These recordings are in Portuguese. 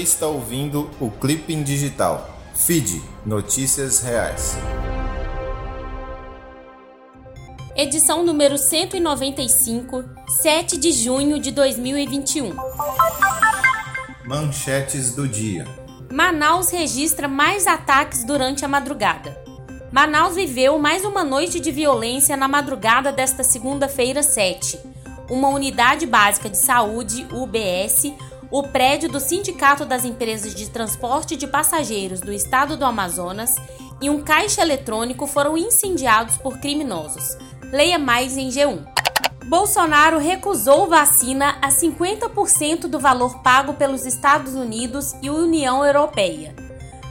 está ouvindo o Clipping Digital. Feed Notícias Reais. Edição número 195, 7 de junho de 2021. Manchetes do dia. Manaus registra mais ataques durante a madrugada. Manaus viveu mais uma noite de violência na madrugada desta segunda-feira 7. Uma unidade básica de saúde, UBS, o prédio do Sindicato das Empresas de Transporte de Passageiros do Estado do Amazonas e um caixa eletrônico foram incendiados por criminosos. Leia mais em G1. Bolsonaro recusou vacina a 50% do valor pago pelos Estados Unidos e União Europeia.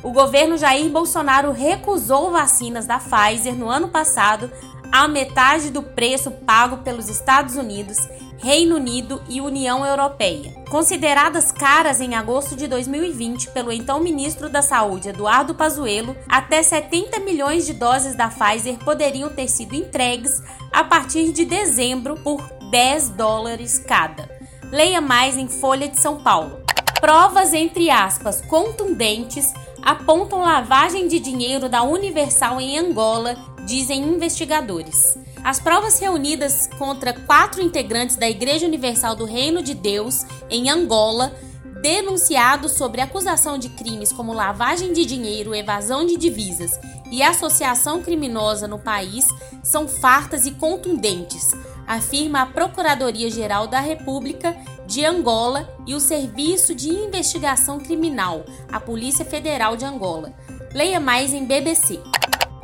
O governo Jair Bolsonaro recusou vacinas da Pfizer no ano passado a metade do preço pago pelos Estados Unidos Reino Unido e União Europeia. Consideradas caras em agosto de 2020 pelo então ministro da Saúde Eduardo Pazuello, até 70 milhões de doses da Pfizer poderiam ter sido entregues a partir de dezembro por 10 dólares cada. Leia mais em Folha de São Paulo. Provas entre aspas contundentes apontam lavagem de dinheiro da Universal em Angola, dizem investigadores. As provas reunidas contra quatro integrantes da Igreja Universal do Reino de Deus em Angola, denunciados sobre acusação de crimes como lavagem de dinheiro, evasão de divisas e associação criminosa no país, são fartas e contundentes, afirma a Procuradoria-Geral da República de Angola e o Serviço de Investigação Criminal, a Polícia Federal de Angola. Leia mais em BBC.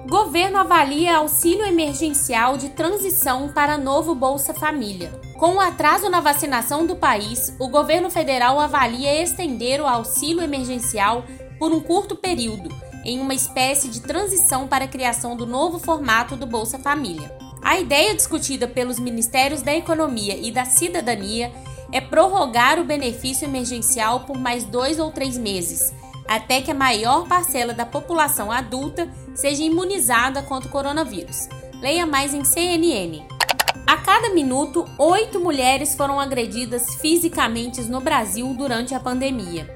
Governo avalia auxílio emergencial de transição para novo Bolsa Família. Com o atraso na vacinação do país, o governo federal avalia estender o auxílio emergencial por um curto período, em uma espécie de transição para a criação do novo formato do Bolsa Família. A ideia discutida pelos Ministérios da Economia e da Cidadania é prorrogar o benefício emergencial por mais dois ou três meses até que a maior parcela da população adulta seja imunizada contra o coronavírus. Leia mais em CNN. A cada minuto, oito mulheres foram agredidas fisicamente no Brasil durante a pandemia.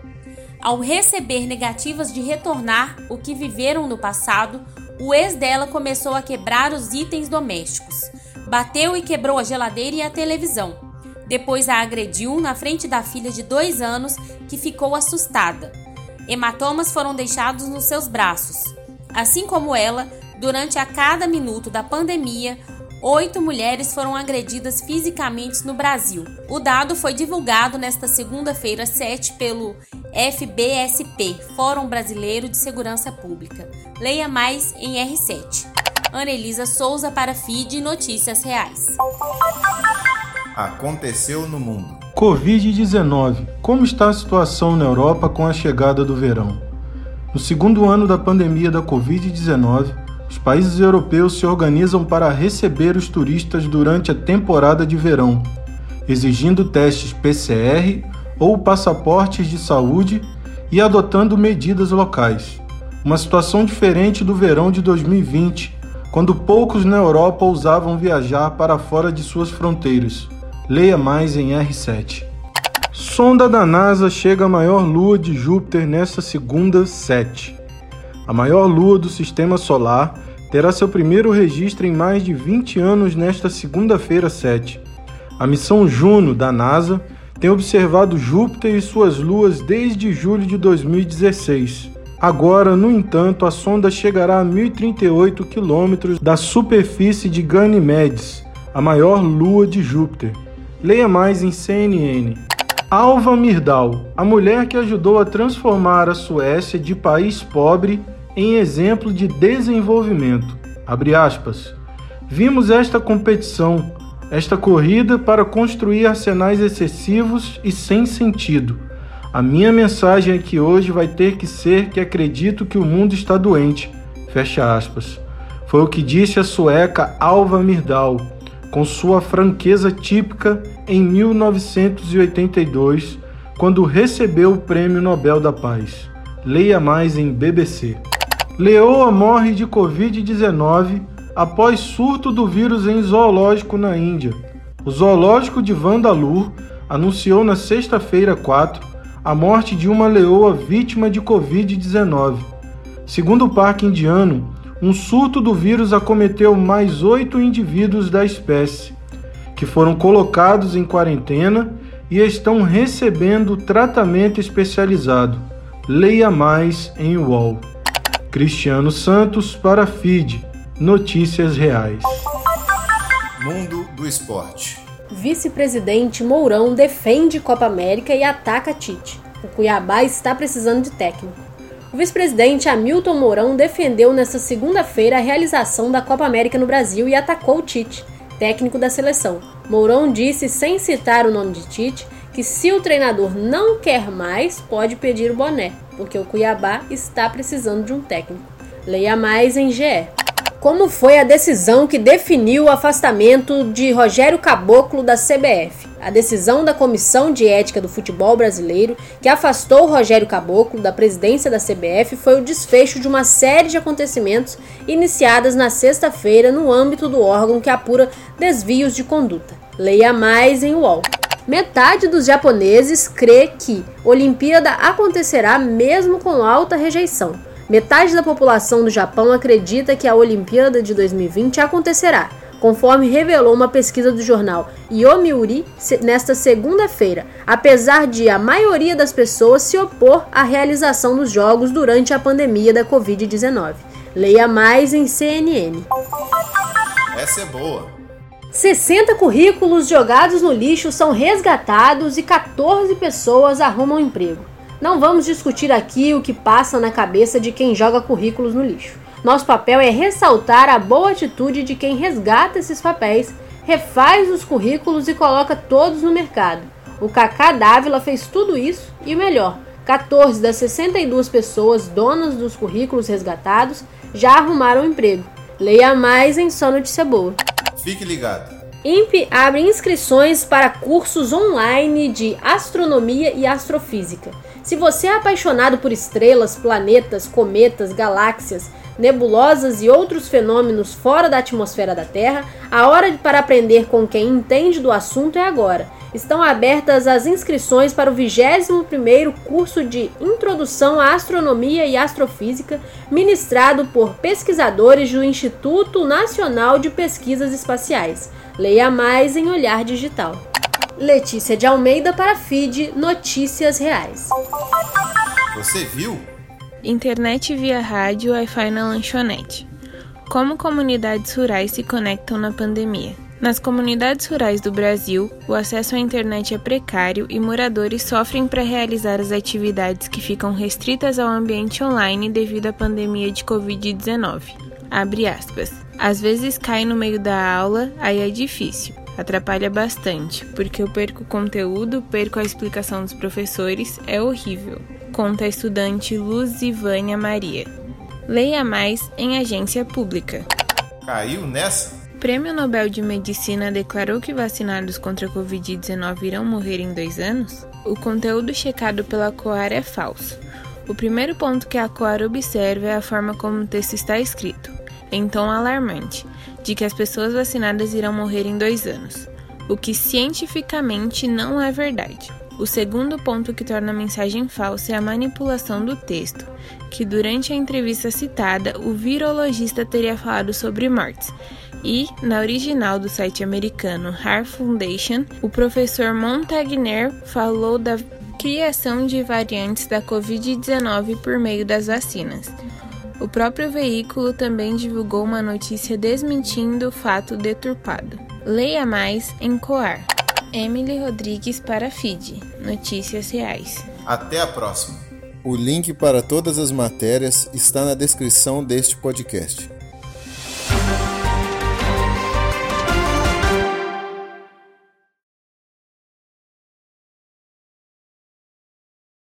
Ao receber negativas de retornar o que viveram no passado, o ex dela começou a quebrar os itens domésticos. Bateu e quebrou a geladeira e a televisão. Depois a agrediu na frente da filha de dois anos, que ficou assustada. Hematomas foram deixados nos seus braços. Assim como ela, durante a cada minuto da pandemia, oito mulheres foram agredidas fisicamente no Brasil. O dado foi divulgado nesta segunda-feira 7 pelo FBSP, Fórum Brasileiro de Segurança Pública. Leia mais em R7. Ana Elisa Souza para FID Notícias Reais. Aconteceu no mundo. Covid-19. Como está a situação na Europa com a chegada do verão? No segundo ano da pandemia da Covid-19, os países europeus se organizam para receber os turistas durante a temporada de verão, exigindo testes PCR ou passaportes de saúde e adotando medidas locais. Uma situação diferente do verão de 2020, quando poucos na Europa ousavam viajar para fora de suas fronteiras. Leia mais em R7. Sonda da NASA chega à maior lua de Júpiter nesta segunda 7. A maior lua do sistema solar terá seu primeiro registro em mais de 20 anos nesta segunda-feira 7. A missão Juno da NASA tem observado Júpiter e suas luas desde julho de 2016. Agora, no entanto, a sonda chegará a 1.038 quilômetros da superfície de Ganymedes, a maior lua de Júpiter. Leia mais em CNN. Alva Mirdal, a mulher que ajudou a transformar a Suécia de país pobre em exemplo de desenvolvimento. Vimos esta competição, esta corrida para construir arsenais excessivos e sem sentido. A minha mensagem que hoje vai ter que ser que acredito que o mundo está doente. Fecha aspas. Foi o que disse a sueca Alva Mirdal com sua franqueza típica em 1982, quando recebeu o Prêmio Nobel da Paz. Leia mais em BBC. Leoa morre de Covid-19 após surto do vírus em zoológico na Índia. O zoológico de Vandalur anunciou na sexta-feira 4 a morte de uma leoa vítima de Covid-19. Segundo o parque indiano, um surto do vírus acometeu mais oito indivíduos da espécie, que foram colocados em quarentena e estão recebendo tratamento especializado. Leia mais em UOL. Cristiano Santos para FID. Notícias Reais. Mundo do Esporte. Vice-presidente Mourão defende Copa América e ataca Tite. O Cuiabá está precisando de técnico. O vice-presidente Hamilton Mourão defendeu nesta segunda-feira a realização da Copa América no Brasil e atacou o Tite, técnico da seleção. Mourão disse, sem citar o nome de Tite, que se o treinador não quer mais, pode pedir o boné, porque o Cuiabá está precisando de um técnico. Leia mais em GE. Como foi a decisão que definiu o afastamento de Rogério Caboclo da CBF? A decisão da Comissão de Ética do Futebol Brasileiro, que afastou Rogério Caboclo da presidência da CBF, foi o desfecho de uma série de acontecimentos iniciadas na sexta-feira no âmbito do órgão que apura desvios de conduta. Leia mais em UOL. Metade dos japoneses crê que Olimpíada acontecerá mesmo com alta rejeição. Metade da população do Japão acredita que a Olimpíada de 2020 acontecerá, conforme revelou uma pesquisa do jornal Yomiuri nesta segunda-feira, apesar de a maioria das pessoas se opor à realização dos Jogos durante a pandemia da Covid-19. Leia mais em CNN. Essa é boa. 60 currículos jogados no lixo são resgatados e 14 pessoas arrumam emprego. Não vamos discutir aqui o que passa na cabeça de quem joga currículos no lixo. Nosso papel é ressaltar a boa atitude de quem resgata esses papéis, refaz os currículos e coloca todos no mercado. O Kaká Dávila fez tudo isso e o melhor, 14 das 62 pessoas donas dos currículos resgatados já arrumaram emprego. Leia mais em Só Notícia Boa. Fique ligado. INPE abre inscrições para cursos online de astronomia e astrofísica. Se você é apaixonado por estrelas, planetas, cometas, galáxias, nebulosas e outros fenômenos fora da atmosfera da Terra, a hora para aprender com quem entende do assunto é agora. Estão abertas as inscrições para o 21º curso de Introdução à Astronomia e Astrofísica, ministrado por pesquisadores do Instituto Nacional de Pesquisas Espaciais. Leia mais em Olhar Digital. Letícia de Almeida para FID Notícias Reais. Você viu? Internet via rádio Wi-Fi na lanchonete. Como comunidades rurais se conectam na pandemia? Nas comunidades rurais do Brasil, o acesso à internet é precário e moradores sofrem para realizar as atividades que ficam restritas ao ambiente online devido à pandemia de Covid-19. Abre aspas. Às vezes cai no meio da aula, aí é difícil. Atrapalha bastante, porque eu perco conteúdo, perco a explicação dos professores, é horrível conta a estudante Luzivânia Maria. Leia mais em agência pública. Caiu nessa? Prêmio Nobel de Medicina declarou que vacinados contra a Covid-19 irão morrer em dois anos? O conteúdo checado pela COAR é falso. O primeiro ponto que a COAR observa é a forma como o texto está escrito, em tom alarmante, de que as pessoas vacinadas irão morrer em dois anos, o que cientificamente não é verdade. O segundo ponto que torna a mensagem falsa é a manipulação do texto, que durante a entrevista citada, o virologista teria falado sobre mortes. E, na original do site americano Heart Foundation, o professor Montagnier falou da criação de variantes da Covid-19 por meio das vacinas. O próprio veículo também divulgou uma notícia desmentindo o fato deturpado. Leia mais em Coar. Emily Rodrigues para FID Notícias Reais. Até a próxima. O link para todas as matérias está na descrição deste podcast.